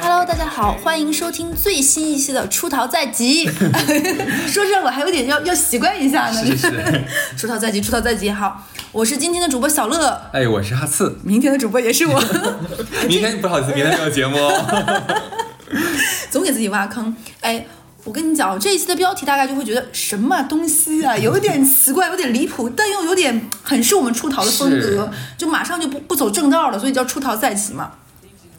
Hello，大家好，欢迎收听最新一期的《出逃在即》。说这我还有点要要习惯一下呢。是是 出逃在即，出逃在即。好，我是今天的主播小乐。哎，我是哈次。明天的主播也是我。明天不好意思，明天没有节目。总给自己挖坑。哎，我跟你讲，这一期的标题大概就会觉得什么东西啊，有点奇怪，有点离谱，但又有点很是我们出逃的风格，就马上就不不走正道了，所以叫出逃在即嘛。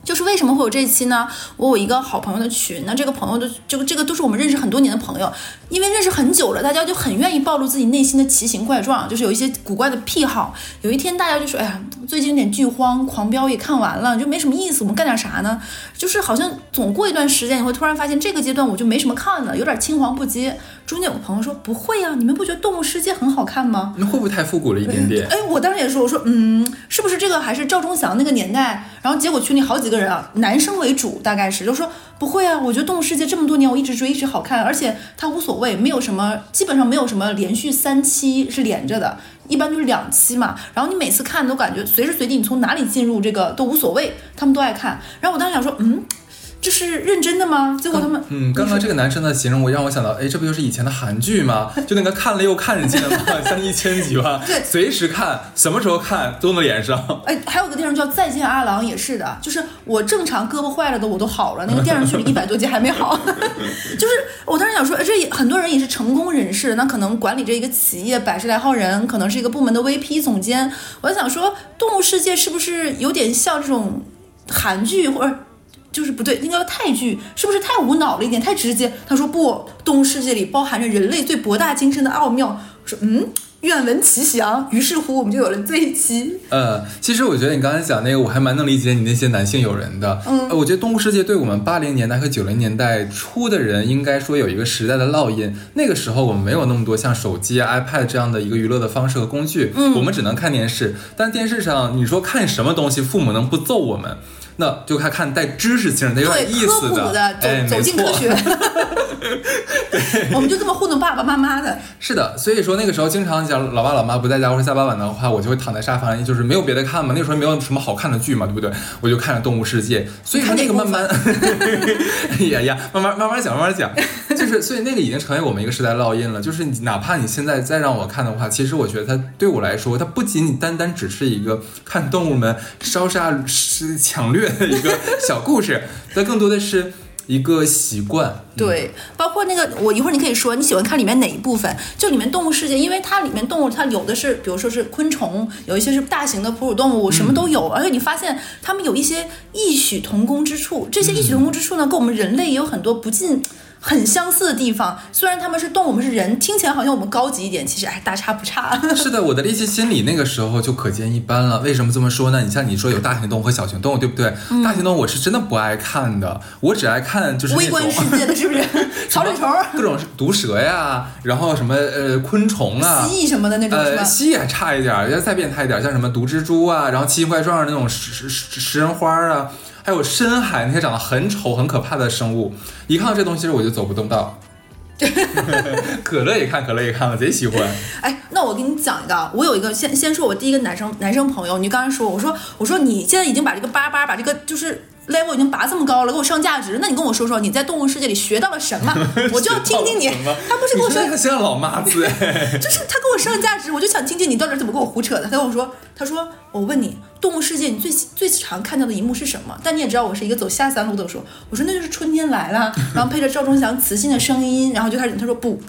就是为什么会有这一期呢？我有一个好朋友的群，那这个朋友的这个这个都是我们认识很多年的朋友，因为认识很久了，大家就很愿意暴露自己内心的奇形怪状，就是有一些古怪的癖好。有一天大家就说：“哎呀，最近有点剧荒，狂飙也看完了，就没什么意思，我们干点啥呢？”就是好像总过一段时间，你会突然发现这个阶段我就没什么看了，有点青黄不接。中间有个朋友说：“不会呀、你们不觉得《动物世界》很好看吗？”那会不会太复古了一点点？哎，我当时也说，我说，嗯，是不是这个还是赵忠祥那个年代？然后结果群里好几个人啊，男生为主，大概是就说不会啊，我觉得《动物世界》这么多年我一直追，一直好看，而且它无所谓，没有什么，基本上没有什么连续三期是连着的，一般就是两期嘛。然后你每次看都感觉随时随地你从哪里进入这个都无所谓，他们都爱看。然后我当时想说，嗯，这是认真的吗？结果他们，嗯，刚刚这个男生的形容我让我想到，哎，这不就是以前的韩剧吗？就那个看了又看，你记得吗？像一千集吧，对随时看，什么时候看都能连上。哎，还有个电视剧叫《再见阿郎》，也是的，就是我正常胳膊坏了的我都好了，那个电视剧里一百多集还没好。就是我当时想说，哎，这也很多人也是成功人士，那可能管理着一个企业百十来号人，可能是一个部门的 VP 总监。我在想说，《动物世界》是不是有点像这种韩剧或者？就是不对，应该叫泰剧，是不是太无脑了一点，太直接？他说不，《动物世界》里包含着人类最博大精深的奥妙。我说嗯，愿闻其详。于是乎，我们就有了这一期。呃，其实我觉得你刚才讲那个，我还蛮能理解你那些男性友人的。嗯呃我觉得《动物世界》对我们八零年代和九零年代初的人，应该说有一个时代的烙印。那个时候我们没有那么多像手机、啊、iPad 这样的一个娱乐的方式和工具，嗯我们只能看电视。但电视上你说看什么东西，父母能不揍我们？那就看看带知识性的、有点意思的，走、哎，走进科学。我们就这么糊弄爸爸妈妈的。是的，所以说那个时候经常讲老爸老妈不在家或者下班晚的话，我就会躺在沙发上，就是没有别的看嘛。那时候没有什么好看的剧嘛，对不对？我就看着《动物世界》，所以说那个慢慢，哎呀呀，慢慢慢慢讲，慢慢讲，就是所以那个已经成为我们一个时代烙印了。就是你哪怕你现在再让我看的话，其实我觉得它对我来说，它不仅仅单单只是一个看动物们烧杀是抢掠的 一个小故事，但更多的是一个习惯。对，包括那个，我一会儿你可以说你喜欢看里面哪一部分？就里面动物世界，因为它里面动物它有的是，比如说是昆虫，有一些是大型的哺乳动物，什么都有。而且你发现它们有一些异曲同工之处，这些异曲同工之处呢，跟我们人类也有很多不尽。很相似的地方，虽然他们是动物，我们是人，听起来好像我们高级一点，其实哎，大差不差。是的，我的猎奇心理那个时候就可见一斑了。为什么这么说呢？你像你说有大型动物和小型动物，对不对？大型动物我是真的不爱看的，我只爱看就是微观世界的 是不是？草履虫、各种毒蛇呀，然后什么呃昆虫啊。蜥蜴什么的那种是吧呃，？蜥蜴还差一点儿，要再变态一点儿，像什么毒蜘蛛啊，然后奇形怪状的那种食食食食人花啊，还有深海那些长得很丑、很可怕的生物，一看到这东西我就走不动道。可乐也看，可乐也看，了贼喜欢。哎，那我给你讲一个啊，我有一个先先说我第一个男生男生朋友，你刚才说，我说我说你现在已经把这个八八把这个就是 level 已经拔这么高了，给我上价值，那你跟我说说你在动物世界里学到了什么，我就要听听你。他不是跟我说你，他像老妈子哎。就是他给我上价值，我就想听听你到底怎么跟我胡扯的。他跟我说，他说我问你，动物世界你最最常看到的一幕是什么？但你也知道我是一个走下三路的，我说我说那就是春天来了，然后配着赵忠祥磁性的声音，然后就开始他说不。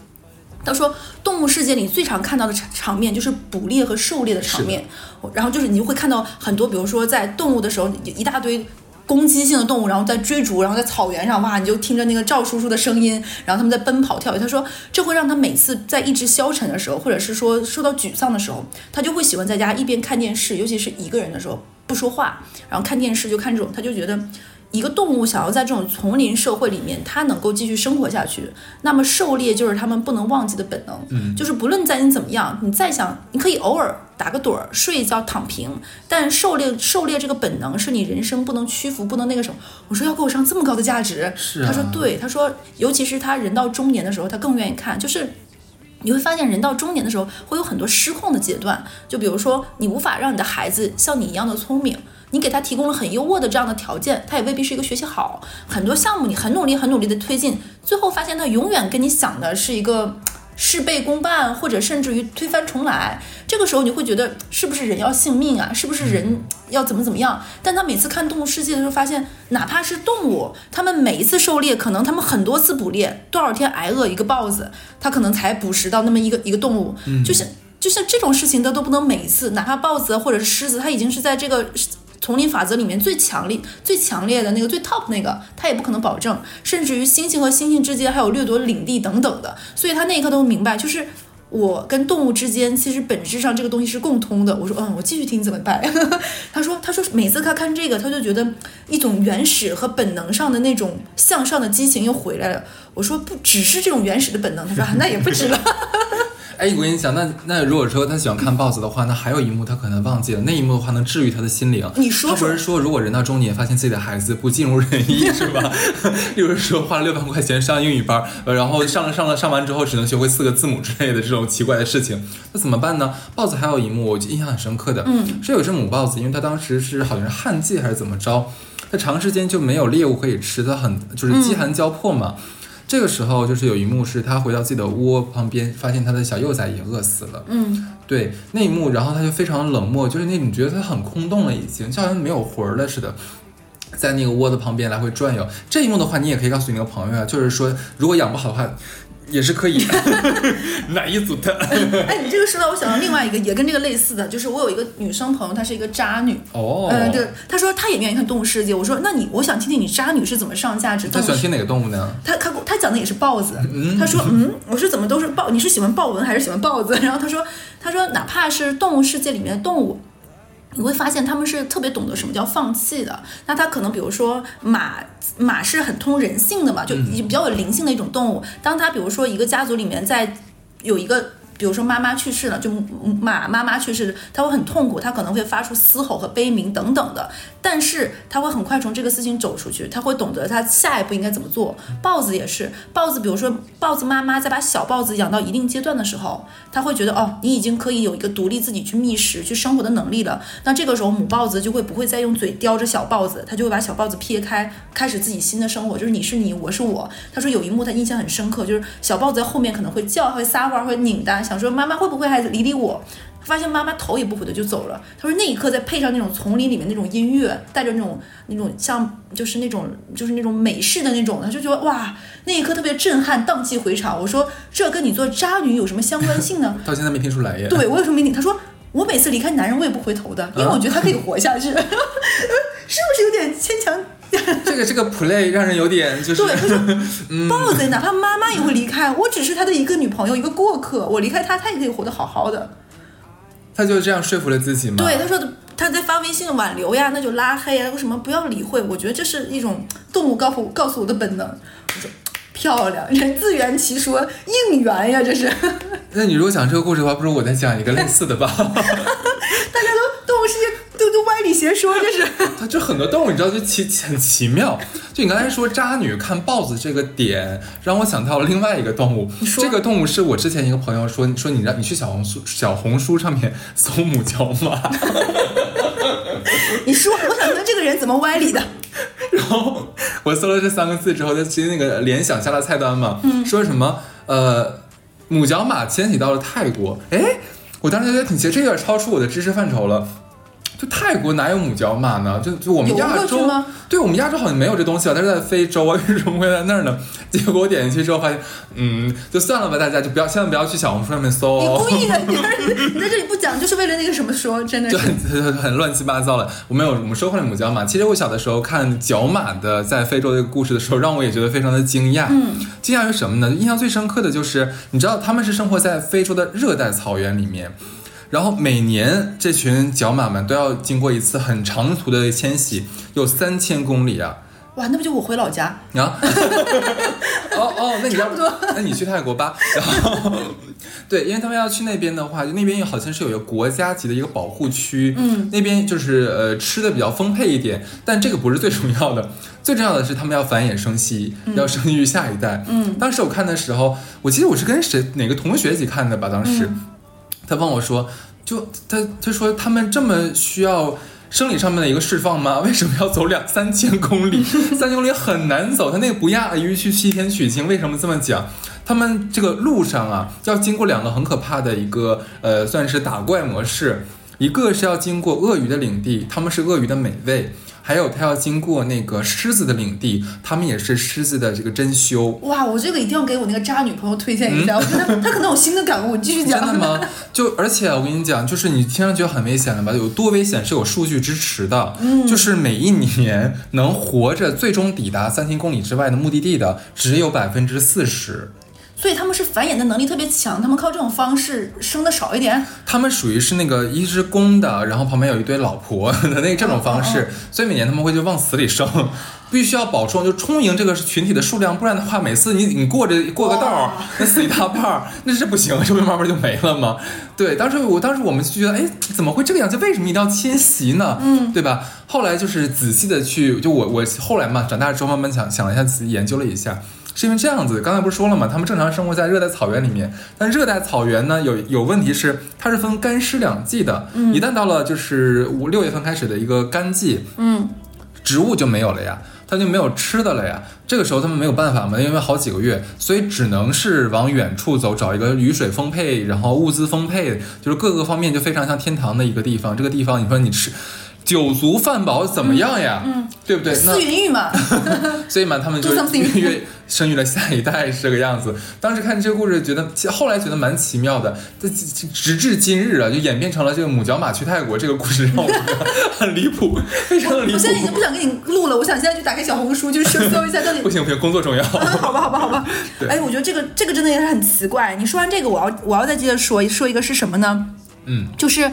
他说，动物世界里最常看到的场场面就是捕猎和狩猎的场面，然后就是你就会看到很多，比如说在动物的时候，一大堆攻击性的动物，然后在追逐，然后在草原上，哇，你就听着那个赵叔叔的声音，然后他们在奔跑跳跃。他说，这会让他每次在意志消沉的时候，或者是说受到沮丧的时候，他就会喜欢在家一边看电视，尤其是一个人的时候不说话，然后看电视就看这种，他就觉得。一个动物想要在这种丛林社会里面，它能够继续生活下去，那么狩猎就是他们不能忘记的本能。嗯就是不论在你怎么样，你再想，你可以偶尔打个盹儿、睡一觉、躺平，但狩猎狩猎这个本能是你人生不能屈服、不能那个什么。我说要给我上这么高的价值，是啊他说对，他说尤其是他人到中年的时候，他更愿意看，就是。你会发现，人到中年的时候会有很多失控的阶段，就比如说，你无法让你的孩子像你一样的聪明，你给他提供了很优渥的这样的条件，他也未必是一个学习好。很多项目你很努力、很努力的推进，最后发现他永远跟你想的是一个事倍功半，或者甚至于推翻重来。这个时候你会觉得，是不是人要性命啊？是不是人要怎么怎么样？但他每次看《动物世界》的时候，发现哪怕是动物，他们每一次狩猎，可能他们很多次捕猎，多少天挨饿一个豹子，他可能才捕食到那么一个一个动物，就像就像这种事情，他都不能每一次，哪怕豹子或者是狮子，它已经是在这个丛林法则里面最强力、最强烈的那个最 top 那个，他也不可能保证。甚至于猩猩和猩猩之间还有掠夺领地等等的，所以他那一刻都明白，就是。我跟动物之间其实本质上这个东西是共通的。我说，嗯，我继续听怎么办？他说，他说每次他看这个，他就觉得一种原始和本能上的那种向上的激情又回来了。我说，不只是这种原始的本能。他说，那也不止了。哎，我跟你讲，那那如果说他喜欢看豹子的话，那还有一幕他可能忘记了，那一幕的话能治愈他的心灵。你说说他不是说，如果人到中年发现自己的孩子不尽如人意，是吧？例如说花了六万块钱上英语班，呃然后上了上了上完之后只能学会四个字母之类的这种奇怪的事情，那怎么办呢？豹子还有一幕我印象很深刻的，嗯，是有只母豹子，因为它当时是好像是旱季还是怎么着，它长时间就没有猎物可以吃，它很就是饥寒交迫嘛。这个时候，就是有一幕是他回到自己的窝旁边，发现他的小幼崽也饿死了。嗯，对那一幕，然后他就非常冷漠，就是那种觉得他很空洞了，已经就好像没有魂儿了似的。在那个窝的旁边来回转悠，这一幕的话，你也可以告诉你那个朋友啊，就是说，如果养不好的话，也是可以 哪一组的哎，你这个说到我想到另外一个也跟这个类似的，就是我有一个女生朋友，她是一个渣女。哦。嗯，对，她说她也愿意看《动物世界》。我说，那你，我想听听你渣女是怎么上价值。动物世他喜欢听哪个动物呢？她她她讲的也是豹子，她说嗯，我说怎么都是豹，你是喜欢豹纹还是喜欢豹子？然后她说她说哪怕是动物世界里面的动物。你会发现他们是特别懂得什么叫放弃的。那他可能比如说马，马是很通人性的嘛，就比较有灵性的一种动物。当他比如说一个家族里面在有一个。比如说妈妈去世了，就马妈妈去世，他会很痛苦，他可能会发出嘶吼和悲鸣等等的，但是他会很快从这个事情走出去，他会懂得他下一步应该怎么做。豹子也是，豹子比如说豹子妈妈在把小豹子养到一定阶段的时候，他会觉得哦，你已经可以有一个独立自己去觅食、去生活的能力了。那这个时候母豹子就会不会再用嘴叼着小豹子，它就会把小豹子撇开，开始自己新的生活，就是你是你，我是我。他说有一幕他印象很深刻，就是小豹子在后面可能会叫、会撒欢、会拧的。想说妈妈会不会还理理我？发现妈妈头也不回的就走了。他说那一刻再配上那种丛林里面那种音乐，带着那种那种像就是那种就是那种美式的那种，他就觉得哇，那一刻特别震撼，荡气回肠。我说这跟你做渣女有什么相关性呢？到现在没听出来耶。对我有什么没听？他说我每次离开男人我也不回头的，因为我觉得他可以活下去，是不是有点牵强？这个这个 play 让人有点就是对，他说豹子哪怕妈妈也会离开，我只是他的一个女朋友，一个过客，我离开他，他也可以活得好好的。他就这样说服了自己吗。对，他说的他在发微信挽留呀，那就拉黑呀，为什么不要理会？我觉得这是一种动物告诉告诉我的本能。我说漂亮，人自圆其说，应援呀，这是。那你如果讲这个故事的话，不如我再讲一个类似的吧。大家都动物世界都都歪理邪说，这是。它就很多动物，你知道，就奇很奇妙。就你刚才说渣女看豹子这个点，让我想到了另外一个动物。说这个动物是我之前一个朋友说说你让你去小红书小红书上面搜母角马，你说，我想问这个人怎么歪理的？然后我搜了这三个字之后，就直接那个联想下了菜单嘛，说什么呃母角马迁徙到了泰国，哎，我当时觉得挺奇，这有点超出我的知识范畴了。就泰国哪有母角马呢？就就我们亚洲吗，对我们亚洲好像没有这东西啊，但是在非洲啊，为什么会在那儿呢？结果我点进去之后发现，嗯，就算了吧，大家就不要，千万不要去小红书上面搜哦。你故意的，你你在这里不讲，就是为了那个什么说，真的就是很很很乱七八糟了。我们有，我们说回来母角马。其实我小的时候看角马的在非洲的故事的时候，让我也觉得非常的惊讶。嗯，惊讶于什么呢？印象最深刻的就是，你知道他们是生活在非洲的热带草原里面，然后每年这群角马们都要经过一次很长途的迁徙，有三千公里啊。哇，那不就我回老家？啊，哦哦，那你要差不多那你去泰国吧。然后，对，因为他们要去那边的话，就那边好像是有一个国家级的一个保护区，嗯，那边就是呃吃的比较丰沛一点，但这个不是最重要的，最重要的是他们要繁衍生息，要生育下一代。嗯当时我看的时候，我记得我是跟谁哪个同学一起看的吧，当时。嗯他问我说，就他他说他们这么需要生理上面的一个释放吗？为什么要走两三千公里？三千公里很难走，他那个不亚于去西天取经。为什么这么讲？他们这个路上啊，要经过两个很可怕的一个呃，算是打怪模式。一个是要经过鳄鱼的领地，他们是鳄鱼的美味；还有他要经过那个狮子的领地，他们也是狮子的这个珍馐。哇，我这个一定要给我那个渣女朋友推荐一下，我觉得她她可能有新的感悟。你继续讲。嗯真的吗？就而且我跟你讲，就是你听上去很危险了吧？有多危险是有数据支持的。嗯，就是每一年能活着最终抵达三千公里之外的目的地的，只有百分之四十。所以他们是繁衍的能力特别强，他们靠这种方式生的少一点。他们属于是那个一只公的，然后旁边有一堆老婆的那这种方式，所以每年他们会就往死里生，必须要保证就充盈这个群体的数量，不然的话，每次你你过着过个道儿，那死一大半儿，那是不行，这不慢慢就没了吗？对，当时我当时我们就觉得，哎，怎么会这个样子？为什么一定要迁徙呢？嗯，对吧？后来就是仔细的去，就我我后来嘛，长大之后慢慢想想了一下，仔细研究了一下。是因为这样子，刚才不是说了吗？他们正常生活在热带草原里面，但热带草原呢有有问题是，它是分干湿两季的。嗯一旦到了就是五六月份开始的一个干季，嗯，植物就没有了呀，它就没有吃的了呀。这个时候他们没有办法嘛，因为好几个月，所以只能是往远处走，找一个雨水丰沛，然后物资丰沛，就是各个方面就非常像天堂的一个地方。这个地方，你说你吃酒足饭饱怎么样呀？嗯，对不对？那思云玉嘛，所以嘛，他们就越越生育了下一代是这个样子。当时看这个故事，觉得其后来觉得蛮奇妙的。这直直至今日啊，就演变成了这个母角马去泰国这个故事，让我觉得很离谱，非常的离谱我现。在已经不想跟你录了，我想现在就打开小红书，就是 搜一下到底不行不行，工作重要。好吧，好吧，好吧。对哎，我觉得这个这个真的也是很奇怪。你说完这个，我要我要再接着说说一个是什么呢？嗯，就是。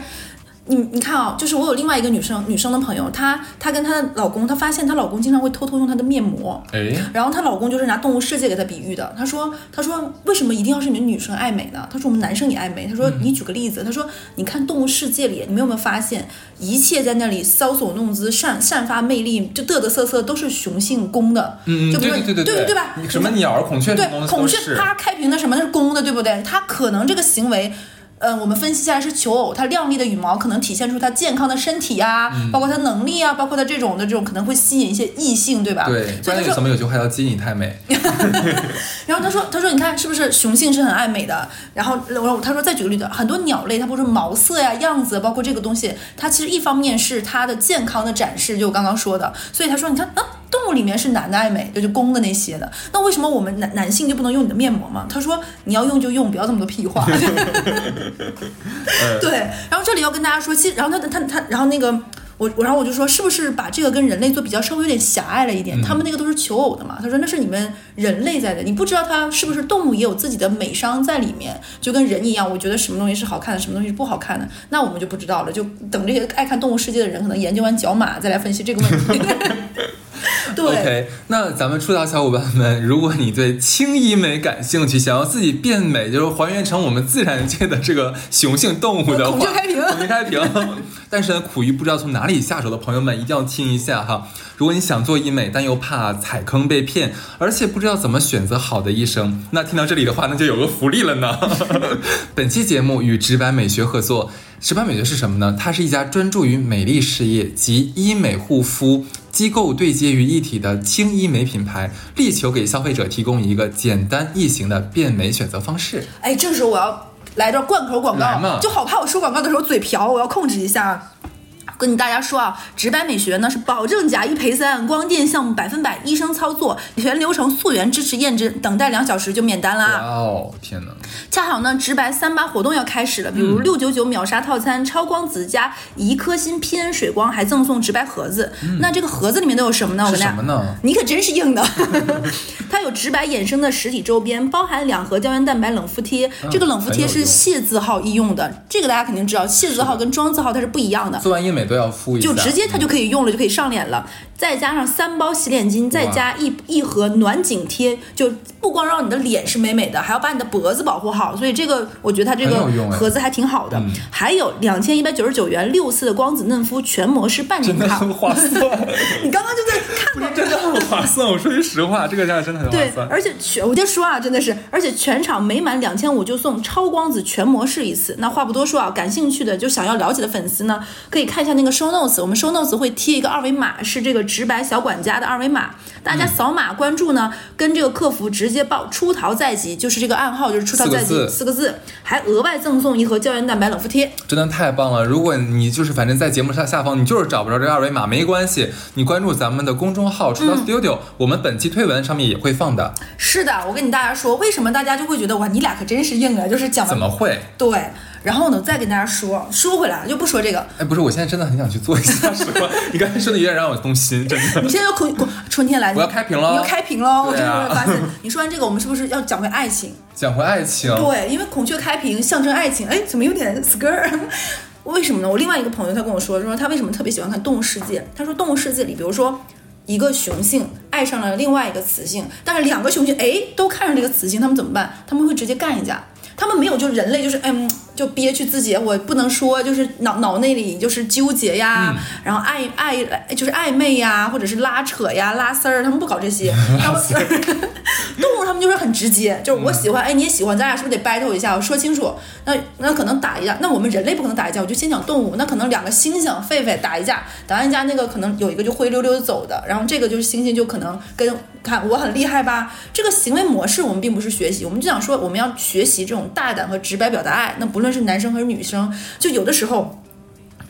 你你看啊、就是我有另外一个女生女生的朋友，她她跟她的老公，她发现她老公经常会偷偷用她的面膜，哎，然后她老公就是拿动物世界给她比喻的。她说她说为什么一定要是你们女生爱美呢？她说我们男生也爱美。她说你举个例子，他说你看动物世界里，你们有没有发现一切在那里搔首弄姿、散散发魅力，就嘚嘚瑟瑟，都是雄性公的，嗯嗯，就比如说对对对对对吧？什么鸟儿、孔雀对孔雀都是。啪开屏的什么那是公的，对不对？它可能这个行为。呃，我们分析下来是求偶，它亮丽的羽毛可能体现出它健康的身体啊、嗯包括它能力啊，包括它这种的这种可能会吸引一些异性，对吧？对，关键有什么有句话叫“鸡你太美 然后他说，他说你看是不是雄性是很爱美的？然后我说他说再举个例子，很多鸟类它不是毛色呀、样子，包括这个东西，它其实一方面是它的健康的展示，就我刚刚说的。所以他说，你看啊，动物里面是男的爱美，就是公的那些的，那为什么我们男男性就不能用你的面膜吗？他说你要用就用，不要这么多屁话。对，然后这里要跟大家说，其实然后他他他然后那个。我我然后我就说，是不是把这个跟人类做比较稍微有点狭隘了一点？他们那个都是求偶的嘛。他说那是你们人类在的，你不知道它是不是动物也有自己的美商在里面，就跟人一样。我觉得什么东西是好看的，什么东西是不好看的，那我们就不知道了。就等这些爱看动物世界的人，可能研究完角马再来分析这个问题。对 OK，那咱们出道小伙伴们，如果你对轻医美感兴趣，想要自己变美，就是还原成我们自然界的这个雄性动物的话，孔雀开屏孔雀开屏。但是呢，苦于不知道从哪里下手的朋友们，一定要听一下哈。如果你想做医美，但又怕踩坑被骗，而且不知道怎么选择好的医生，那听到这里的话，那就有个福利了呢。本期节目与直白美学合作。直白美学是什么呢？它是一家专注于美丽事业及医美护肤机构对接于一体的轻医美品牌，力求给消费者提供一个简单易行的变美选择方式。哎，这个时候我要来段贯口广告，就好怕我说广告的时候嘴瓢，我要控制一下。跟大家说啊，直白美学呢是保证假一赔三，光电项目百分百医生操作，全流程溯源支持验证，等待两小时就免单哇啦。哦，天哪！恰好呢，直白三八活动要开始了，比如六九九秒杀套餐、超光子加一颗星 PN 水光，还赠送直白盒子。那这个盒子里面都有什么呢？我是跟大家什么呢？你可真是硬的，它有直白衍生的实体周边，包含两盒胶原蛋白冷敷贴。这个冷敷贴是很有用谢字号医用的，这个大家肯定知道，谢字号跟庄字号它是不一样的。做完医美都要敷一下，就直接它就可以用了，就可以上脸了。再加上三包洗脸巾，再加一一盒暖颈贴，就不光让你的脸是美美的，还要把你的脖子保护好。所以这个我觉得它这个盒子还挺好的。还有两千一百九十九元六次的光子嫩肤全模式半年卡，真的很划算，你刚刚就在看到真的 很划算。我说句实话，这个价真的很划对，算。而且全我就说啊，真的是，而且全场每满两千五就送超光子全模式一次。那话不多说啊，感兴趣的就想要了解的粉丝呢，可以看一下那个 show notes，我们 show notes 会贴一个二维码，是这个直白小管家的二维码，大家扫码关注呢，跟这个客服直接报“出逃在即”，就是这个暗号，就是“出逃在即”四个字还额外赠送一盒胶原蛋白冷敷贴。真的太棒了！如果你就是反正在节目下下方你就是找不着这个二维码，没关系，你关注咱们的公众号“出逃 Studio”，、我们本期推文上面也会放的。是的，我跟你大家说，为什么大家就会觉得哇，你俩可真是硬啊，就是讲怎么会？对。然后呢，再跟大家说，说回来就不说这个，哎，不是，我现在真的很想去做一下，实话，你刚才说的有点让我动心，真的。你现在要空春天来，我要开屏了你要开屏了！我真的发现，你说完这个，我们是不是要讲回爱情？讲回爱情，对，因为孔雀开屏象征爱情，哎，怎么有点 skr？为什么呢？我另外一个朋友他跟我说，说他为什么特别喜欢看《动物世界》？他说《动物世界》里，比如说一个雄性爱上了另外一个雌性，但是两个雄性哎都看上这个雌性，他们怎么办？他们会直接干一架。他们没有，就人类就是嗯，就憋屈自己，我不能说，就是脑脑内里就是纠结呀，然后暧暧就是暧昧呀，或者是拉扯呀、拉丝儿，他们不搞这些。他们 动物他们就是很直接，就是我喜欢，哎，你也喜欢，咱俩是不是得 battle 一下？我说清楚。那那可能打一架，那我们人类不可能打一架，我就先讲动物。那可能两个猩猩狒狒打一架，打完一架那个可能有一个就灰溜溜的走的，然后这个就是猩猩就可能跟看我很厉害吧。这个行为模式我们并不是学习，我们就想说我们要学习这种大胆和直白表达爱。那不论是男生还是女生，就有的时候。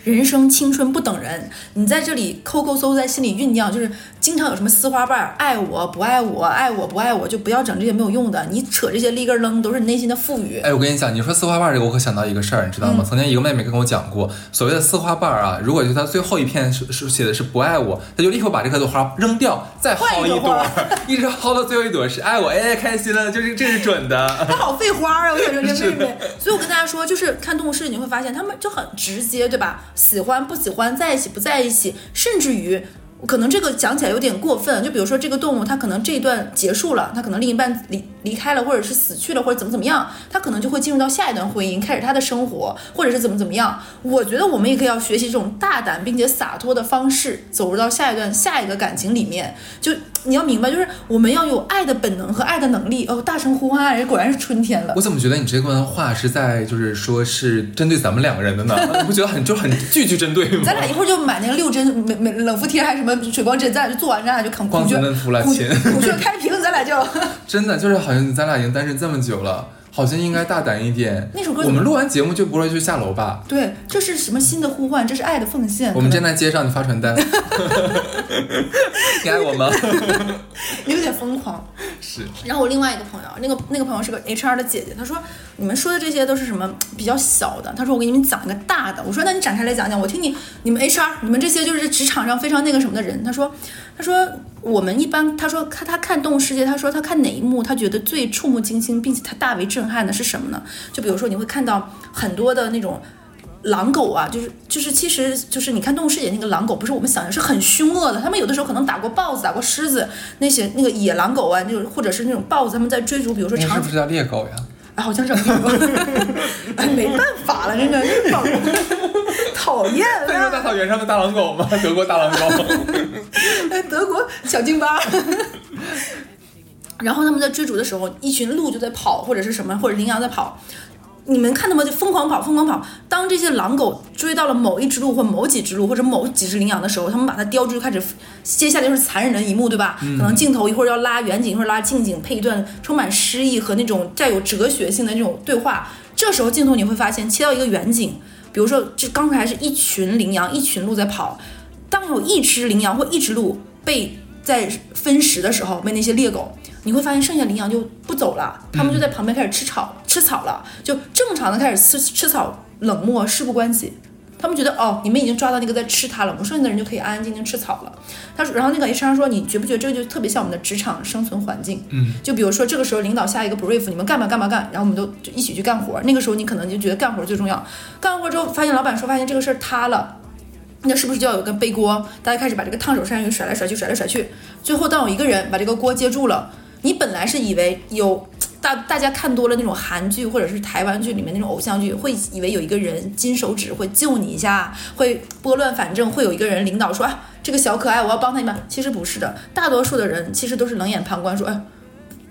人生青春不等人，你在这里抠抠搜，在心里酝酿，就是经常有什么丝花瓣儿，爱我不爱我，爱我不爱我，就不要整这些没有用的。你扯这些立根楞，都是你内心的赋予。哎，我跟你讲，你说丝花瓣这个，我可想到一个事儿，你知道吗？曾经一个妹妹跟我讲过，所谓的丝花瓣啊，如果就它最后一片是是写的是不爱我，她就立刻把这颗花扔掉，再薅一朵换 一直薅到最后一朵是爱我，哎，开心了，就是这是准的。他好费花啊！我想说这妹妹，所以我跟大家说，就是看《动物世界》，你会发现他们就很直接，对吧？喜欢不喜欢，在一起不在一起，甚至于。可能这个讲起来有点过分，就比如说这个动物，它可能这一段结束了，它可能另一半离离开了，或者是死去了，或者怎么怎么样，它可能就会进入到下一段婚姻，开始他的生活，或者是怎么怎么样。我觉得我们也可以要学习这种大胆并且洒脱的方式，走入到下一段下一个感情里面。就你要明白，就是我们要有爱的本能和爱的能力。哦，大声呼唤爱人，果然是春天了我。怎么觉得你这段话是在就是说是针对咱们两个人的呢？你不觉得很就很句句针对吗？咱俩一会儿就买那个六针美美冷敷贴，还是什么水光针，咱俩就做完，咱俩就孔光孔雀子嫩肤了亲孔雀开屏，咱俩就 真的就是好像咱俩已经单身这么久了，好像应该大胆一点。那首歌我们录完节目就不会去下楼吧？对，这是什么新的呼唤？这是爱的奉献。我们站在街上，你发传单，你爱我吗？有点疯狂。是，然后我另外一个朋友，那个那个朋友是个 HR 的姐姐，她说你们说的这些都是什么比较小的？她说我给你们讲一个大的。我说那你展开来讲讲，我听你你们 HR 你们这些就是职场上非常那个什么的人。她说她说我们一般她说她她看《动物世界》，她说她看哪一幕她觉得最触目惊心，并且她大为震撼的是什么呢？就比如说你会看到很多的那种。狼狗啊，就是就是，其实就是你看《动物世界》那个狼狗，不是我们想象是很凶恶的，他们有的时候可能打过豹子、打过狮子，那些那个野狼狗啊，就是或者是那种豹子，他们在追逐，比如说长那是不是叫猎狗呀？哎，好像是有哎，没办法了，真的，真讨讨厌非洲大。草原上的大狼狗吗？德国大狼狗。哎，德国小京巴。然后他们在追逐的时候，一群鹿就在跑，或者是什么，或者羚羊在跑。你们看他们就疯狂跑，疯狂跑。当这些狼狗追到了某一只鹿或某几只鹿或者某几只羚羊的时候，他们把它叼住，就开始，接下来就是残忍的一幕，对吧？可能镜头一会儿要拉远景，一会儿拉近景，配一段充满诗意和那种带有哲学性的那种对话。这时候镜头你会发现切到一个远景，比如说这刚才是一群羚羊、一群鹿在跑，当有一只羚羊或一只鹿被在分食的时候，被那些猎狗，你会发现剩下羚羊就不走了，他们就在旁边开始吃草，吃草了，就正常的开始吃吃草，冷漠事不关己。他们觉得哦，你们已经抓到那个在吃它了，我们剩下的人就可以安安静静吃草了。他说，然后那个 HR 说，你觉不觉得这个就特别像我们的职场生存环境？嗯，就比如说这个时候领导下一个 brief，你们干嘛干嘛干，然后我们都就一起去干活。那个时候你可能就觉得干活最重要，干完活之后发现老板说发现这个事儿塌了。那是不是就要有个背锅？大家开始把这个烫手山芋甩来甩去，甩来甩去，最后当有一个人把这个锅接住了，你本来是以为有大大家看多了那种韩剧或者是台湾剧里面那种偶像剧，会以为有一个人金手指会救你一下，会拨乱反正，会有一个人领导说啊，这个小可爱我要帮他一把。其实不是的，大多数的人其实都是冷眼旁观，说哎。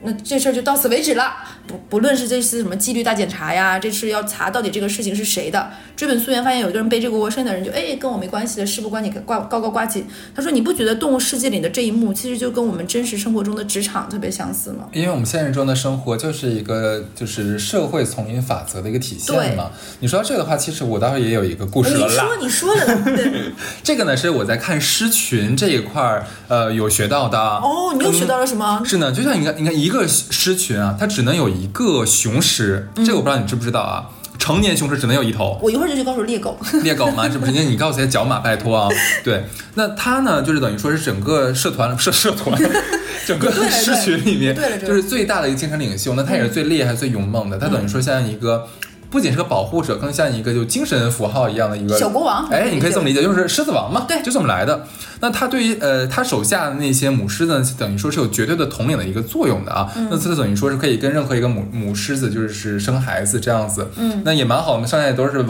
那这事儿就到此为止了，不不论是这次什么纪律大检查呀，这次要查到底这个事情是谁的，追本溯源发现有一个人背这个锅，剩下的人就哎跟我没关系的，事不关你挂高高挂起。他说你不觉得动物世界里的这一幕其实就跟我们真实生活中的职场特别相似吗？因为我们现实中的生活就是一个就是社会丛林法则的一个体现嘛。你说到这个的话，其实我倒是也有一个故事了。你说你说的，对，这个呢是我在看狮群这一块儿呃有学到的。哦，你又学到了什么？是呢，就像你看，你看一个狮群。群啊，它只能有一个雄狮，这个我不知道你知不知道啊？成年雄狮只能有一头。我一会儿就去告诉猎狗。猎狗吗？是不是？那你告诉一下角马，拜托啊。对，那它呢，就是等于说是整个社团 社社团，整个狮群里面，就是最大的一个精神领袖。那它也是最厉害、最勇猛的。它等于说像一个。不仅是个保护者，更像一个就精神符号一样的一个小国王。哎，你可以这么理解，就是狮子王嘛。对，就这么来的。那他对于呃他手下的那些母狮呢，等于说是有绝对的统领的一个作用的啊。那它等于说是可以跟任何一个母母狮子就是生孩子这样子。嗯，那也蛮好。我们上下都是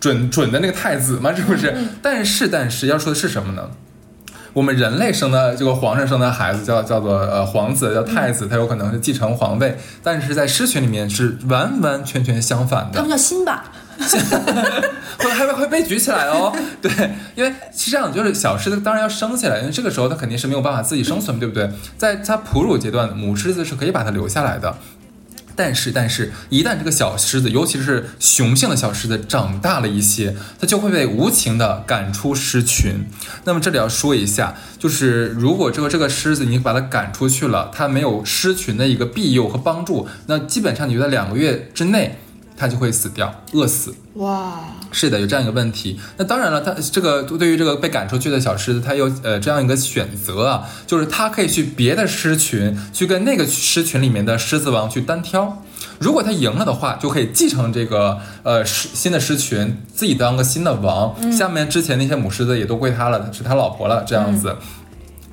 准准的那个太子嘛，是不是？但是但是要说的是什么呢？我们人类生的这个皇上生的孩子叫叫做呃皇子叫太子，他有可能是继承皇位，但是在狮群里面是完完全全相反的。他们叫辛巴，会还会会被举起来哦。对，因为是这样，就是小狮子当然要生下来，因为这个时候它肯定是没有办法自己生存，对不对？在它哺乳阶段，母狮子是可以把它留下来的。但是，但是，一旦这个小狮子，尤其是雄性的小狮子长大了一些，它就会被无情的赶出狮群。那么这里要说一下，就是如果这个这个狮子你把它赶出去了，它没有狮群的一个庇佑和帮助，那基本上你就在两个月之内。它就会死掉，饿死。哇，是的，有这样一个问题。那当然了，他这个对于这个被赶出去的小狮子，他有呃这样一个选择啊，就是他可以去别的狮群，去跟那个狮群里面的狮子王去单挑。如果他赢了的话，就可以继承这个呃狮新的狮群，自己当个新的王。下面之前那些母狮子也都归他了，是他老婆了，这样子。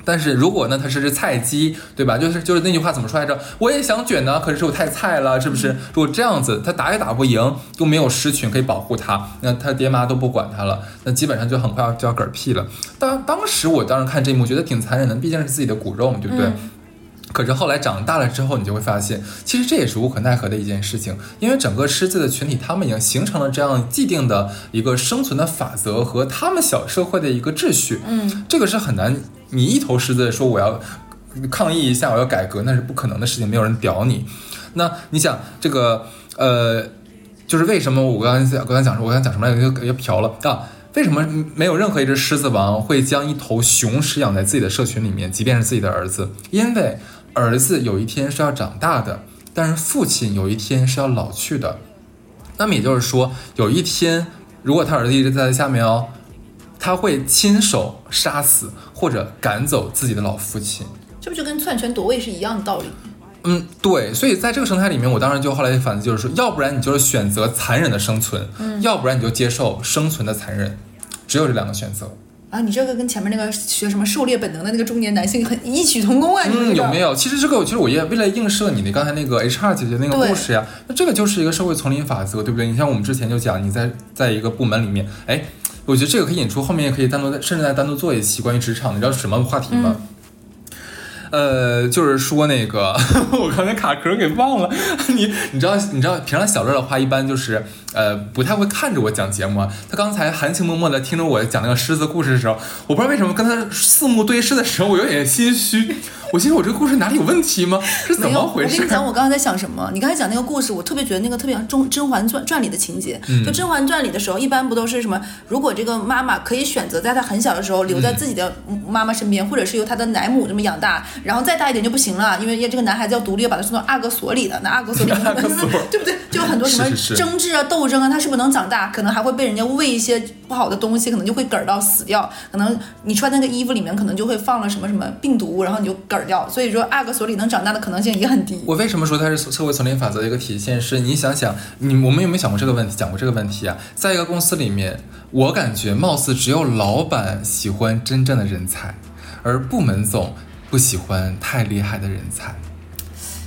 但是如果呢，它是只菜鸡，对吧？就是就是那句话怎么说来着？我也想卷呢，可是我太菜了，是不是？如果这样子，他打也打不赢，又没有狮群可以保护他，那他爹妈都不管他了，那基本上就很快要就要嗝屁了。当当时我当时看这一幕，觉得挺残忍的，毕竟是自己的骨肉嘛，对不对？可是后来长大了之后，你就会发现，其实这也是无可奈何的一件事情，因为整个狮子的群体，他们已经形成了这样既定的一个生存的法则和他们小社会的一个秩序。嗯，这个是很难，你一头狮子说我要抗议一下，我要改革，那是不可能的事情，没有人屌你。那你想这个，呃，就是为什么我刚才刚才讲说，我刚讲什么来着？又又飘了啊？为什么没有任何一只狮子王会将一头雄狮养在自己的社群里面，即便是自己的儿子？因为儿子有一天是要长大的，但是父亲有一天是要老去的。那么也就是说，有一天，如果他儿子一直在下面哦，他会亲手杀死或者赶走自己的老父亲。这不就跟篡权夺位是一样的道理？嗯，对。所以在这个生态里面，我当时就后来反思，就是说，要不然你就是选择残忍的生存，要不然你就接受生存的残忍，只有这两个选择。啊，你这个跟前面那个学什么狩猎本能的那个中年男性很异曲同工啊！嗯，有没有？其实这个，其实我也为了映射你的刚才那个 HR 姐姐那个故事呀，那这个就是一个社会丛林法则，对不对？你像我们之前就讲，你在在一个部门里面，哎，我觉得这个可以引出后面也可以单独，甚至再单独做一期关于职场的，你知道什么话题吗？呃，就是说那个，我刚才卡壳给忘了。你你知道你知道平常小乐的话，一般就是呃不太会看着我讲节目。啊他刚才含情脉脉的听着我讲那个狮子故事的时候，我不知道为什么跟他四目对视的时候，我有点心虚。我心想，我这个故事哪里有问题吗？是怎么回事？我跟你讲，我刚才在想什么？你刚才讲那个故事，我特别觉得那个特别像《甄甄嬛传》传里的情节。就《甄嬛传》里的时候，一般不都是什么？如果这个妈妈可以选择在她很小的时候留在自己的妈妈身边，或者是由她的奶母这么养大，然后再大一点就不行了，因为这个男孩子要独立，要把他送到阿哥所里的。那阿哥所里，对不对？就有很多什么争执啊、斗争啊，他是不是能长大？可能还会被人家喂一些不好的东西，可能就会嗝儿到死掉。可能你穿那个衣服里面可能就会放了什么什么病毒，然后你就嗝儿掉，所以说阿哥所里能长大的可能性也很低。我为什么说它是社会丛林法则的一个体现？是你想想，你我们有没有想过这个问题？讲过这个问题啊？在一个公司里面，我感觉貌似只有老板喜欢真正的人才，而部门总不喜欢太厉害的人才。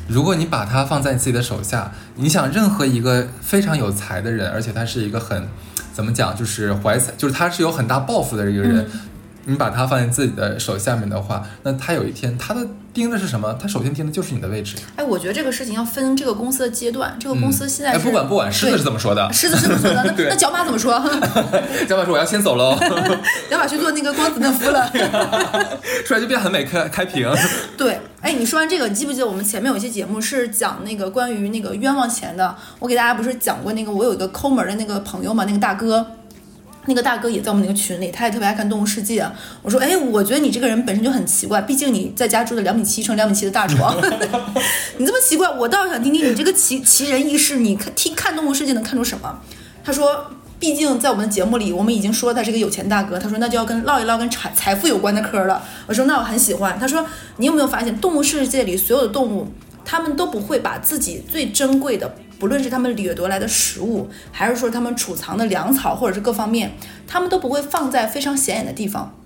如果你把他放在你自己的手下，你想任何一个非常有才的人，而且他是一个很怎么讲，就是怀才，就是他是有很大抱负的一个人。你把它放在自己的手下面的话，那他有一天他的盯的是什么？他首先盯的就是你的位置。哎，我觉得这个事情要分这个公司的阶段。这个公司现在哎，不管不管，狮子是怎么说的？狮子是怎么说的？那 那角马怎么说？角马说我要先走喽，角马去做那个光子嫩肤了，出来就变很美开开屏。对，哎，你说完这个，你记不记得我们前面有一期节目是讲那个关于那个冤枉钱的？我给大家不是讲过那个我有一个抠门的那个朋友嘛，那个大哥。那个大哥也在我们那个群里，他也特别爱看《动物世界》。我说，哎，我觉得你这个人本身就很奇怪，毕竟你在家住的两米七乘两米七的大床，你这么奇怪，我倒是想听听你这个奇奇人异事，你看听看《动物世界》能看出什么？他说，毕竟在我们的节目里，我们已经说他是个有钱大哥。他说，那就要跟唠一唠跟财财富有关的嗑了。我说，那我很喜欢。他说，你有没有发现，动物世界里所有的动物，他们都不会把自己最珍贵的。不论是他们掠夺来的食物，还是说他们储藏的粮草，或者是各方面，他们都不会放在非常显眼的地方，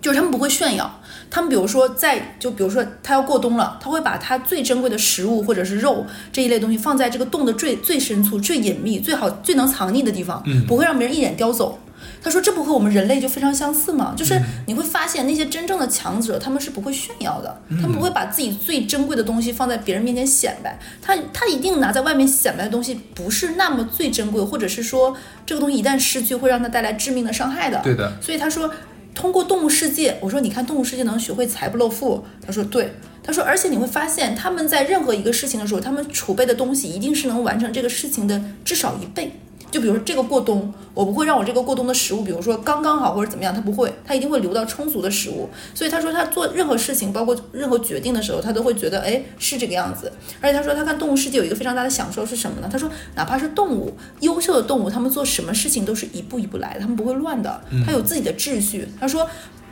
就是他们不会炫耀。他们比如说在，就比如说他要过冬了，他会把他最珍贵的食物或者是肉这一类东西放在这个洞的最最深处、最隐秘、最好、最能藏匿的地方，不会让别人一眼叼走。他说：“这不和我们人类就非常相似吗？就是你会发现那些真正的强者，他们是不会炫耀的，他们不会把自己最珍贵的东西放在别人面前显摆。他他一定拿在外面显摆的东西，不是那么最珍贵，或者是说这个东西一旦失去，会让他带来致命的伤害的。对的。所以他说，通过动物世界，我说你看动物世界能学会财不露富。他说对。他说，而且你会发现他们在任何一个事情的时候，他们储备的东西一定是能完成这个事情的至少一倍。”就比如说这个过冬，我不会让我这个过冬的食物，比如说刚刚好或者怎么样，他不会，他一定会留到充足的食物。所以他说他做任何事情，包括任何决定的时候，他都会觉得，哎，是这个样子。而且他说他看动物世界有一个非常大的享受是什么呢？他说哪怕是动物，优秀的动物，他们做什么事情都是一步一步来的，他们不会乱的，他有自己的秩序。他说，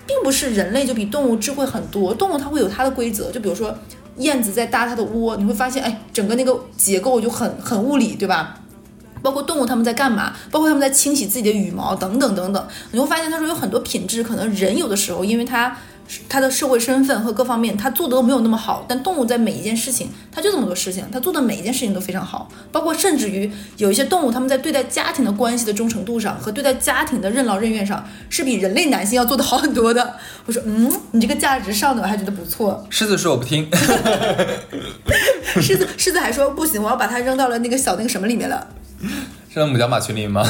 并不是人类就比动物智慧很多，动物它会有它的规则。就比如说燕子在搭它的窝，你会发现，哎，整个那个结构就很很物理，对吧？包括动物他们在干嘛？包括他们在清洗自己的羽毛等等等等，你会发现他说有很多品质，可能人有的时候因为他他的社会身份和各方面他做的都没有那么好，但动物在每一件事情他就这么多事情，他做的每一件事情都非常好。包括甚至于有一些动物，他们在对待家庭的关系的忠诚度上和对待家庭的任劳任怨上，是比人类男性要做的好很多的。我说，嗯，你这个价值上的我还觉得不错。狮子说我不听，狮子狮子还说不行，我要把它扔到了那个小那个什么里面了。是母角马群里吗？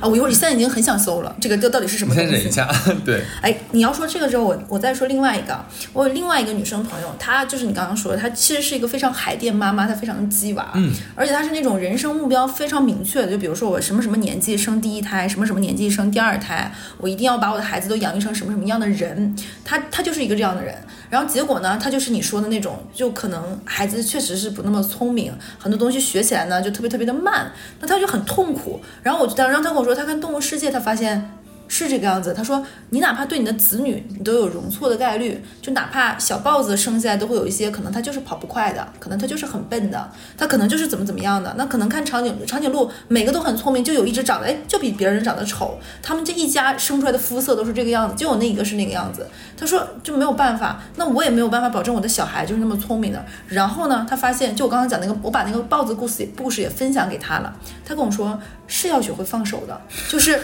啊，我一会儿现在已经很想搜了，这个这到底是什么？先忍一下，对。哎，你要说这个之后，我我再说另外一个。我有另外一个女生朋友，她就是你刚刚说的，她其实是一个非常海淀妈妈，她非常的鸡娃，嗯，而且她是那种人生目标非常明确的，就比如说我什么什么年纪生第一胎，什么什么年纪生第二胎，我一定要把我的孩子都养育成什么什么样的人，她她就是一个这样的人。然后结果呢，他就是你说的那种，就可能孩子确实是不那么聪明，很多东西学起来呢就特别特别的慢，那他就很痛苦。然后我就当让她跟我说，他看《动物世界》，他发现是这个样子。他说，你哪怕对你的子女，你都有容错的概率，就哪怕小豹子生下来都会有一些可能，它就是跑不快的，可能它就是很笨的，它可能就是怎么怎么样的。那可能看长颈长颈鹿，每个都很聪明，就有一只长得哎就比别人长得丑，他们这一家生出来的肤色都是这个样子，就有那一个是那个样子。他说就没有办法，那我也没有办法保证我的小孩就是那么聪明的。然后呢，他发现就我刚刚讲那个，我把那个豹子故事故事也分享给他了。他跟我说是要学会放手的，就是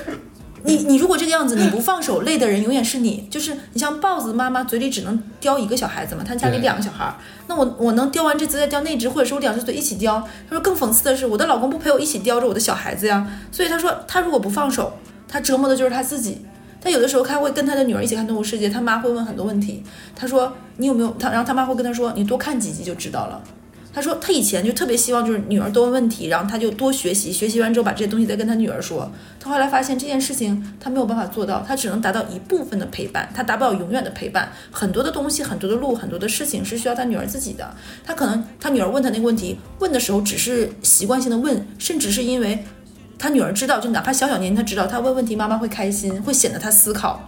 你你如果这个样子你不放手，累的人永远是你。就是你像豹子妈妈嘴里只能叼一个小孩子嘛，他家里两个小孩，那我我能叼完这只再叼那只，或者是我两只嘴一起叼。他说更讽刺的是，我的老公不陪我一起叼着我的小孩子呀。所以他说他如果不放手，他折磨的就是他自己。他有的时候他会跟他的女儿一起看《动物世界》，他妈会问很多问题。他说：“你有没有？”他然后他妈会跟他说：“你多看几集就知道了。”他说他以前就特别希望就是女儿多问问题，然后他就多学习，学习完之后把这些东西再跟他女儿说。他后来发现这件事情他没有办法做到，他只能达到一部分的陪伴，他达不到永远的陪伴。很多的东西，很多的路，很多的事情是需要他女儿自己的。他可能他女儿问他那个问题，问的时候只是习惯性的问，甚至是因为。他女儿知道，就哪怕小小年纪，他知道他问问题，妈妈会开心，会显得他思考。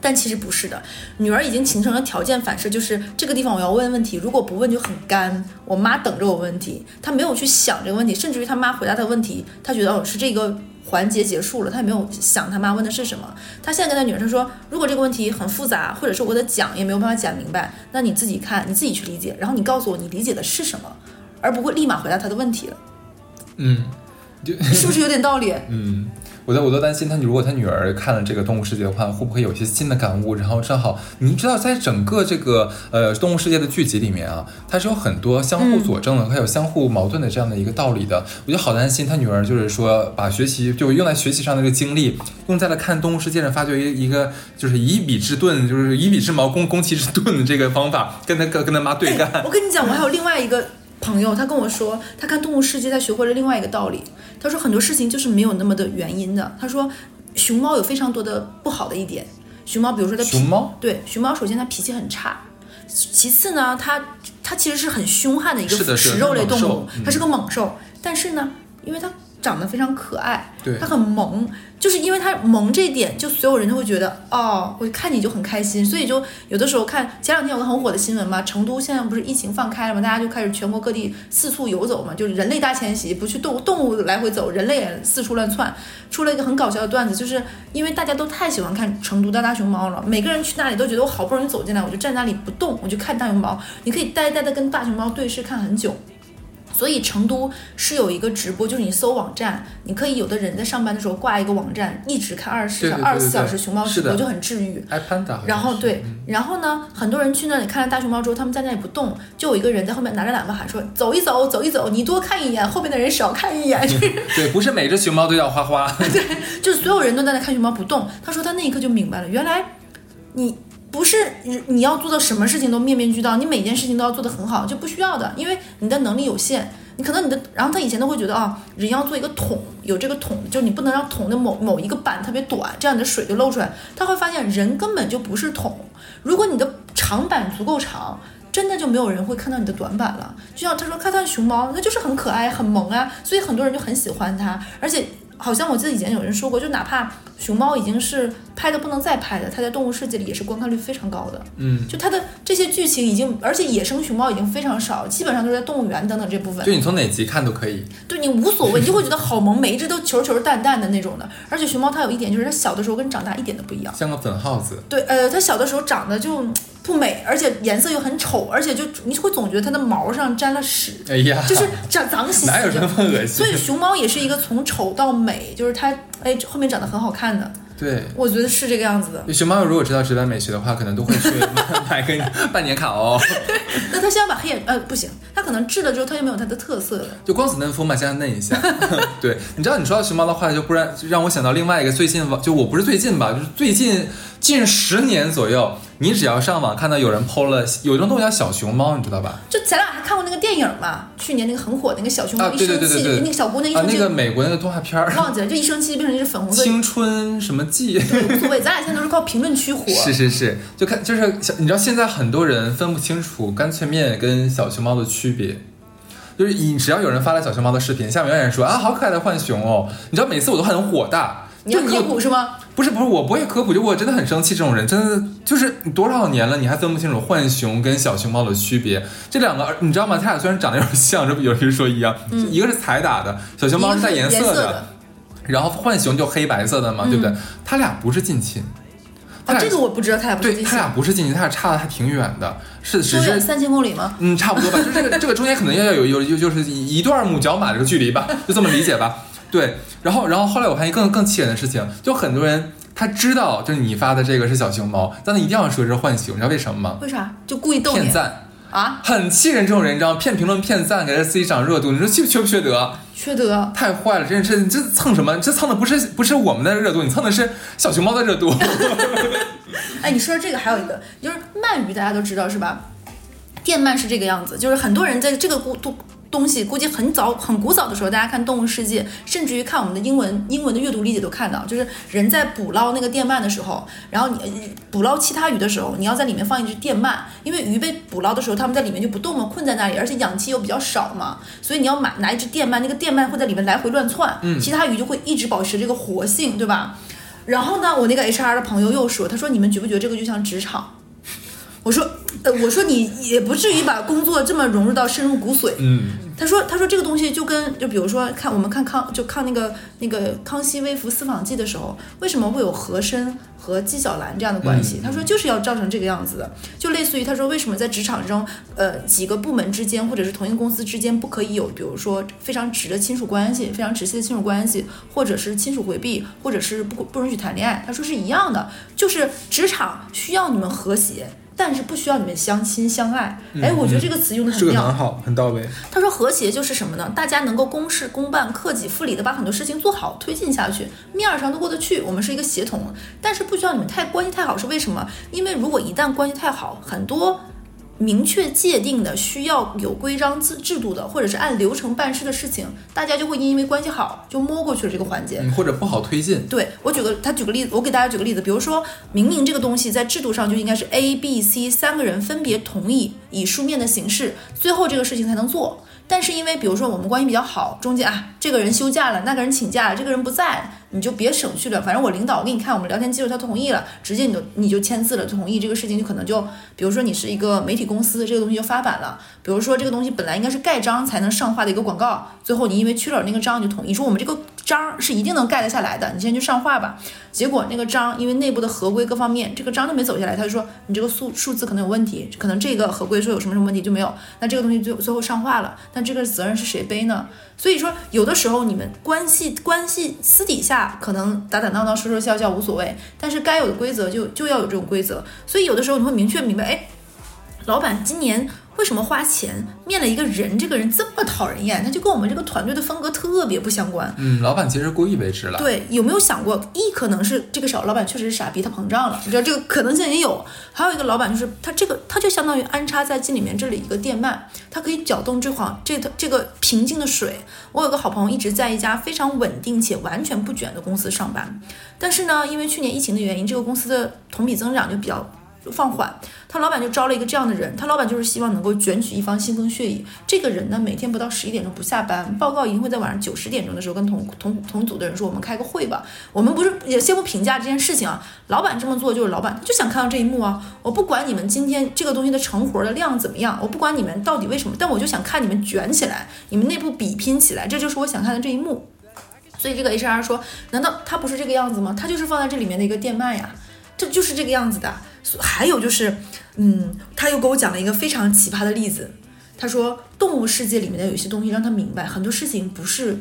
但其实不是的，女儿已经形成了条件反射，就是这个地方我要问问题，如果不问就很干。我妈等着我问题，她没有去想这个问题，甚至于她妈回答她的问题，她觉得哦是这个环节结束了，她也没有想她妈问的是什么。她现在跟她女儿她说，如果这个问题很复杂，或者是我给她讲也没有办法讲明白，那你自己看，你自己去理解，然后你告诉我你理解的是什么，而不会立马回答她的问题了，嗯，就是不是有点道理？嗯，我都我都担心他，如果他女儿看了这个《动物世界》的话，会不会有一些新的感悟？然后正好，你知道，在整个这个呃《动物世界》的剧集里面啊，它是有很多相互佐证的，还有相互矛盾的这样的一个道理的。我就好担心他女儿，就是说把学习就用在学习上的这个精力，用在了看《动物世界》上，发觉一一个就是以彼之盾，就是以彼之矛攻攻其之盾的这个方法，跟他跟跟他妈对干。我跟你讲，我还有另外一个朋友，他跟我说，他看《动物世界》，他学会了另外一个道理。他说很多事情就是没有那么的原因的。他说，熊猫有非常多的不好的一点。熊猫，比如说它脾熊猫对熊猫，首先它脾气很差，其次呢，它它其实是很凶悍的一个食肉类动物它是个猛兽。但是呢，因为它长得非常可爱，对。它很萌，就是因为它萌这一点，就所有人都会觉得哦，我看你就很开心，所以就有的时候看前两天有个很火的新闻嘛，成都现在不是疫情放开了嘛，大家就开始全国各地四处游走嘛，就是人类大迁徙，不去动动物来回走，人类也四处乱窜，出了一个很搞笑的段子，就是因为大家都太喜欢看成都的大熊猫了，每个人去那里都觉得我好不容易走进来，我就站那里不动，我就看大熊猫，你可以呆呆的跟大熊猫对视看很久。所以成都是有一个直播，就是你搜网站，你可以有的人在上班的时候挂一个网站，一直看二十四小二十四小时熊猫直播，就很治愈。然后对，然后呢，很多人去那里看了大熊猫之后，他们在那里不动，就有一个人在后面拿着喇叭喊说：“走一走，走一走，你多看一眼，后面的人少看一眼。”就是对，不是每只熊猫都要花花。对就是所有人都在那看熊猫不动。他说他那一刻就明白了，原来你不是你你要做的什么事情都面面俱到，你每件事情都要做得很好，就不需要的，因为你的能力有限。你可能你的，然后他以前都会觉得啊，人要做一个桶，有这个桶，就你不能让桶的某某一个板特别短，这样你的水就漏出来。他会发现人根本就不是桶，如果你的长板足够长，真的就没有人会看到你的短板了。就像他说，看看熊猫，那就是很可爱、很萌啊，所以很多人就很喜欢它。而且好像我记得以前有人说过，就哪怕熊猫已经是拍的不能再拍的，它在动物世界里也是观看率非常高的。嗯，就它的这些剧情已经，而且野生熊猫已经非常少，基本上都是在动物园等等这部分就。你从哪集看都可以。对你无所谓，你就会觉得好萌，每一只都球球淡淡的那种的。而且熊猫它有一点就是它小的时候跟长大一点都不一样。像个粉耗子，对，呃，它小的时候长得就嗯不美，而且颜色又很丑，而且就你会总觉得它的毛上沾了屎，哎呀，就是长脏兮兮的。哪有这么恶心所以熊猫也是一个从丑到美，就是它哎后面长得很好看的，对。我觉得是这个样子的。熊猫如果知道直白美学的话，可能都会去买 个半年卡哦。那它现在把黑眼呃不行，它可能治了之后它就没有它的特色了。就光子嫩肤嘛，现在嫩一下。对，你知道你说到熊猫的话，就不然就让我想到另外一个最近网，就我不是最近吧，就是最近近十年左右，你只要上网看到有人 PO 了有一种东西叫小熊猫，你知道吧？就咱俩还看过那个电影嘛，去年那个很火那个小熊猫一生气，对对对对那个小姑娘一啊，生气、那个美国那个动画片儿忘记了，就一生气变成一只粉红色，青春什么季。无所谓，咱俩现在都是靠评论区火。是是是，就看就是小，你知道现在很多人分不清楚干脆面跟小熊猫的区别。就是你只要有人发了小熊猫的视频，下面有人说啊好可爱的浣熊哦，你知道每次我都很火大。你科普是吗？不是不是，我不会科普，就我真的很生气，这种人真的就是你多少年了，你还分不清楚浣熊跟小熊猫的区别？这两个你知道吗？它俩虽然长得有点像，这不有人说一样，一个是彩打的，小熊猫是带颜色的。然后浣熊就黑白色的嘛，对不对？它俩不是近亲，它啊，俩这个我不知道，他俩不是对，它近亲，俩不是近亲，它俩差的还挺远的，是只是三千公里吗？嗯，差不多吧，就这个这个中间可能要有有有就是一一段母角马这个距离吧，就这么理解吧。对，然后然后后来我发现更更气人的事情，就很多人他知道就是你发的这个是小熊猫，但他一定要说这是浣熊，你知道为什么吗？为啥？就故意逗你骗赞，啊？很气人这种人，你知道？骗评论骗赞，给他自己涨热度，你说缺不缺不缺德？缺德！太坏了，真是你这蹭什么？这蹭的不是不是我们的热度，你蹭的是小熊猫的热度。哎，你说这个还有一个，就是鳗鱼，大家都知道是吧？电鳗是这个样子，就是很多人在这个故东东西，估计很早很古早的时候，大家看《动物世界》，甚至于看我们的英文英文的阅读理解都看到，就是人在捕捞那个电鳗的时候，然后你呃捕捞其他鱼的时候，你要在里面放一只电鳗，因为鱼被捕捞的时候，它们在里面就不动了，困在那里，而且氧气又比较少嘛，所以你要买拿一只电鳗，那个电鳗会在里面来回乱窜，其他鱼就会一直保持这个活性，对吧？然后呢，我那个 HR 的朋友又说，他说你们觉不觉得这个就像职场？我说，呃，我说你也不至于把工作这么融入到深入骨髓。嗯，他说，他说这个东西就跟就比如说看我们看康就看那个那个康熙微服私访记的时候，为什么会有和珅和纪晓岚这样的关系？他说就是要造成这个样子的，就类似于他说为什么在职场中，呃，几个部门之间或者是同一个公司之间不可以有，比如说非常直的亲属关系，非常直系的亲属关系，或者是亲属回避，或者是不不允许谈恋爱。他说是一样的，就是职场需要你们和谐。但是不需要你们相亲相爱，哎，我觉得这个词用的很妙。个很好，很到位。他说和谐就是什么呢？大家能够公事公办、克己复礼的把很多事情做好、推进下去，面儿上都过得去。我们是一个协同，但是不需要你们太关系太好，是为什么？因为如果一旦关系太好，很多明确界定的、需要有规章制制度的，或者是按流程办事的事情，大家就会因为关系好就摸过去了这个环节。嗯或者不好推进。对我举个，他举个例子，我给大家举个例子，比如说明明这个东西在制度上就应该是 A、B、C 三个人分别同意，以书面的形式，最后这个事情才能做。但是因为比如说我们关系比较好，中间啊这个人休假了，那个人请假了，这个人不在，你就别省去了。反正我领导给你看我们聊天记录，他同意了，直接你就你就签字了，同意这个事情就可能就，比如说你是一个媒体公司，这个东西就发版了。比如说这个东西本来应该是盖章才能上画的一个广告，最后你因为去了那个章，就同意说我们这个章是一定能盖得下来的，你先去上画吧。结果那个章因为内部的合规各方面，这个章都没走下来，他就说你这个数数字可能有问题，可能这个合规说有什么什么问题就没有，那这个东西最最后上画了，那这个责任是谁背呢？所以说有的时候你们关系关系私底下可能打打闹闹说说笑笑无所谓，但是该有的规则就就要有这种规则，所以有的时候你会明确明白，哎，老板今年为什么花钱面了一个人，这个人这么讨人厌，他就跟我们这个团队的风格特别不相关。嗯，老板其实故意为之了。对，有没有想过，一可能是这个小老板确实是傻逼，他膨胀了，你知道这个可能性也有。还有一个老板就是他这个，他就相当于安插在进里面这里一个电鳗，他可以搅动这 khoảng 这这个平静的水。我有个好朋友一直在一家非常稳定且完全不卷的公司上班，但是呢，因为去年疫情的原因，这个公司的同比增长就比较。放缓，他老板就招了一个这样的人，他老板就是希望能够卷取一方腥风血雨。这个人呢，每天不到十一点钟不下班，报告一定会在晚上九十点钟的时候跟同同同组的人说，我们开个会吧。我们不是也先不评价这件事情啊，老板这么做就是老板，就想看到这一幕啊。我不管你们今天这个东西的成活的量怎么样，我不管你们到底为什么，但我就想看你们卷起来，你们内部比拼起来，这就是我想看的这一幕。所以这个 HR 说，难道他不是这个样子吗？他就是放在这里面的一个电鳗呀，这就是这个样子的。还有就是，嗯，他又给我讲了一个非常奇葩的例子。他说，动物世界里面的有些东西让他明白，很多事情不是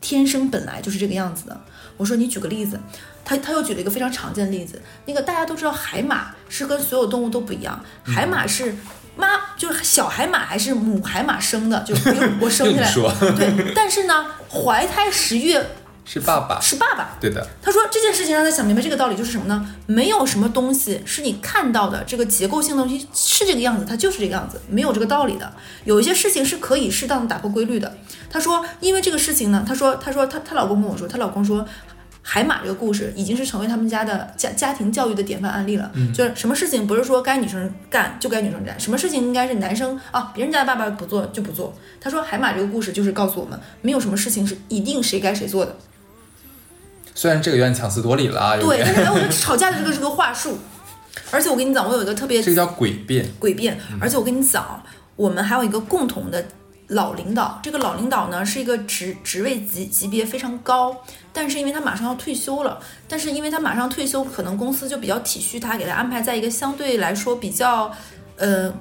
天生本来就是这个样子的。我说，你举个例子。他他又举了一个非常常见的例子，那个大家都知道，海马是跟所有动物都不一样，海马是妈就是小海马还是母海马生的，就比如我 生下来，对，但是呢，怀胎十月是爸爸，是爸爸，对的，他说这件事情让他想明白这个道理就是什么呢？没有什么东西是你看到的这个结构性的东西是这个样子，它就是这个样子，没有这个道理的。有一些事情是可以适当的打破规律的。他说，因为这个事情呢，他说，他说他她老公跟我说，她老公说。海马这个故事已经是成为他们家的家家庭教育的典范案例了。就是什么事情不是说该女生干就该女生干，什么事情应该是男生啊，别人家的爸爸不做就不做。他说海马这个故事就是告诉我们，没有什么事情是一定谁该谁做的。虽然这个有点强词夺理了啊，对，但是哎，我觉得吵架的这个是个话术，而且我跟你讲，我有一个特别这个叫诡辩。诡辩，而且我跟你讲，我们还有一个共同的老领导，这个老领导呢是一个职职位级级别非常高，但是因为他马上要退休了，但是因为他马上退休，可能公司就比较体恤他，给他安排在一个相对来说比较，呃。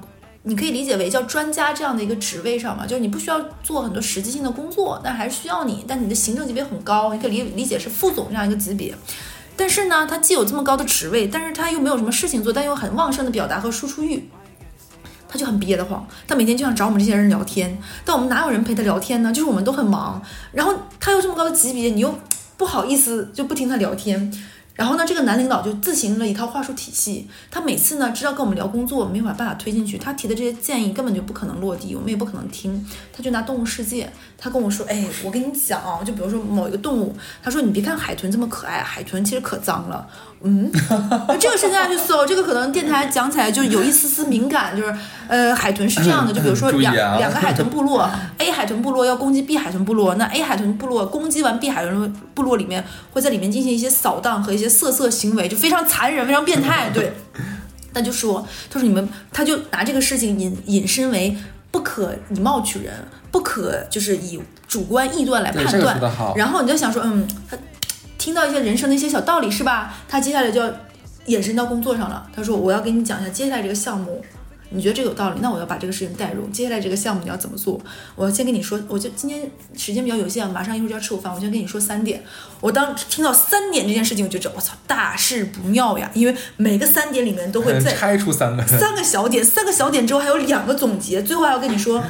你可以理解为叫专家这样的一个职位上嘛，就是你不需要做很多实际性的工作，但还是需要你，但你的行政级别很高，你可以理理解是副总这样一个级别。但是呢，他既有这么高的职位，但是他又没有什么事情做，但又很旺盛的表达和输出欲，他就很憋得慌。他每天就想找我们这些人聊天，但我们哪有人陪他聊天呢？就是我们都很忙，然后他又这么高的级别，你又不好意思就不听他聊天。然后呢，这个男领导就自行了一套话术体系。他每次呢，知道跟我们聊工作，没有办法推进去。他提的这些建议根本就不可能落地，我们也不可能听。他就拿动物世界，他跟我说：“哎，我跟你讲，就比如说某一个动物，他说你别看海豚这么可爱，海豚其实可脏了。”嗯，这个是大家去搜，这个可能电台讲起来就有一丝丝敏感，就是呃，海豚是这样的，就比如说两、啊两个海豚部落，A 海豚部落要攻击 B 海豚部落，那 A 海豚部落攻击完 B 海豚部落里面，会在里面进行一些扫荡和一些些色色行为，就非常残忍，非常变态。对，那就说，他说你们，他就拿这个事情引引申为不可以貌取人，不可就是以主观臆断来判对这个断。然后你就想说，嗯，他听到一些人生的一些小道理是吧？他接下来就要延伸到工作上了。他说我要给你讲一下接下来这个项目。你觉得这个有道理，那我要把这个事情带入。接下来这个项目你要怎么做？我要先跟你说，我就今天时间比较有限，马上一会儿就要吃午饭，我先跟你说三点。我当听到三点这件事情，我就知道我操，大事不妙呀！因为每个三点里面都会再拆出三个。三个小点，三个小点之后还有两个总结，最后还要跟你说。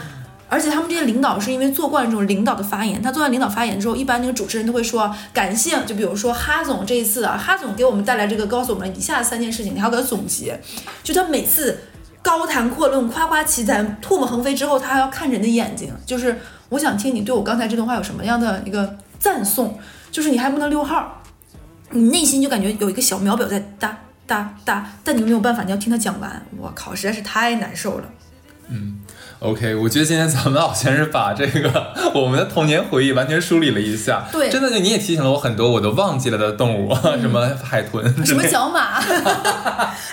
而且他们这些领导是因为做惯这种领导的发言，他做完领导发言之后，一般那个主持人都会说感谢，就比如说哈总这一次啊，哈总给我们带来这个，告诉我们以下三件事情，你还要给他总结。就他每次高谈阔论、夸夸其谈、唾沫横飞之后，他还要看着你的眼睛，就是我想听你对我刚才这段话有什么样的一个赞颂，就是你还不能溜号，你内心就感觉有一个小秒表在哒哒哒，但你没有办法，你要听他讲完。我靠，实在是太难受了。嗯 OK，我觉得今天咱们好像是把这个 我们的童年回忆完全梳理了一下。对真的就你也提醒了我很多我都忘记了的动物，什么海豚 什么角马？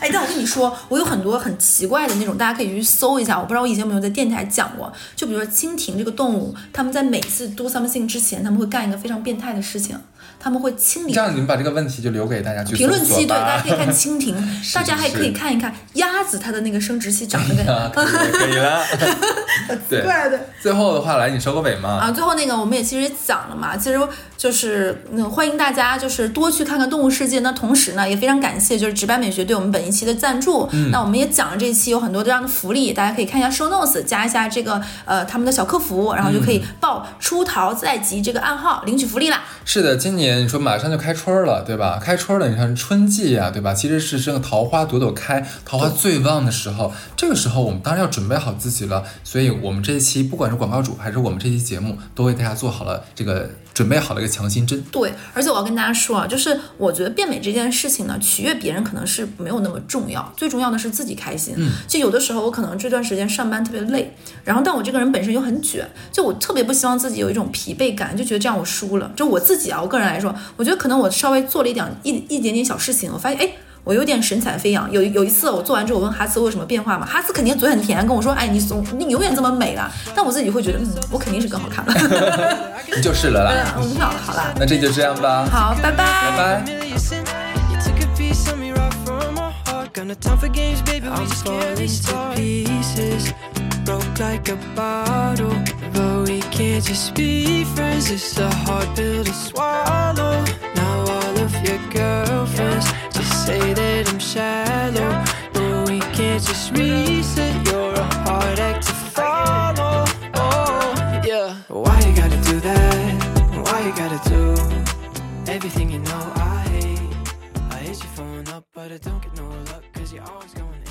哎，但我跟你说，我有很多很奇怪的那种，大家可以去搜一下。我不知道我以前有没有在电台讲过，就比如说蜻蜓这个动物，他们在每次 do something 之前，他们会干一个非常变态的事情，他们会清理这样你们把这个问题就留给大家去评论区，对，大家可以看蜻蜓，大家还可以看一看鸭子它的那个生殖器长得跟啊，可以了。对，的。最后的话，来你收个尾嘛。啊，最后那个我们也其实也讲了嘛，其实就是嗯，欢迎大家就是多去看看《动物世界》。那同时呢，也非常感谢就是直白美学对我们本一期的赞助。嗯那我们也讲了这一期有很多这样的福利，大家可以看一下 show notes，加一下这个呃他们的小客服，然后就可以报出逃在即这个暗号领取福利啦。是的，今年你说马上就开春了，对吧？开春了，你看春季呀、对吧？其实是这个桃花朵朵开，桃花最旺的时候。这个时候我们当然要准备好自己了。所以我们这一期不管是广告主还是我们这期节目，都为大家做好了这个准备好了一个强心针。对，而且我要跟大家说啊，就是我觉得变美这件事情呢，取悦别人可能是没有那么重要，最重要的是自己开心。嗯，就有的时候我可能这段时间上班特别累，然后但我这个人本身又很卷，就我特别不希望自己有一种疲惫感，就觉得这样我输了。就我自己啊，我个人来说，我觉得可能我稍微做了一点一一点点小事情，我发现哎。我有点神采飞扬。有有一次我做完之后，我问哈斯我有什么变化吗？哈斯肯定嘴很甜，跟我说：“哎，你总你永远这么美了。”但我自己会觉得，嗯，我肯定是更好看了。你就是了啦。嗯，好了好了，那这就这样吧，好，拜拜拜拜。familiar sin. You took a piece of me right from my heart. Got no time for games, baby. We I'm just to pieces, broke like a bottle. But we can't just be friends. It's a hard pill to swallow. Now your girlfriends just say that I'm shallow. But we can't just reset. You're a hard act to follow. Oh, yeah. Why you gotta do that? Why you gotta do everything you know I hate? I hit your phone up, but I don't get no luck. Cause you're always going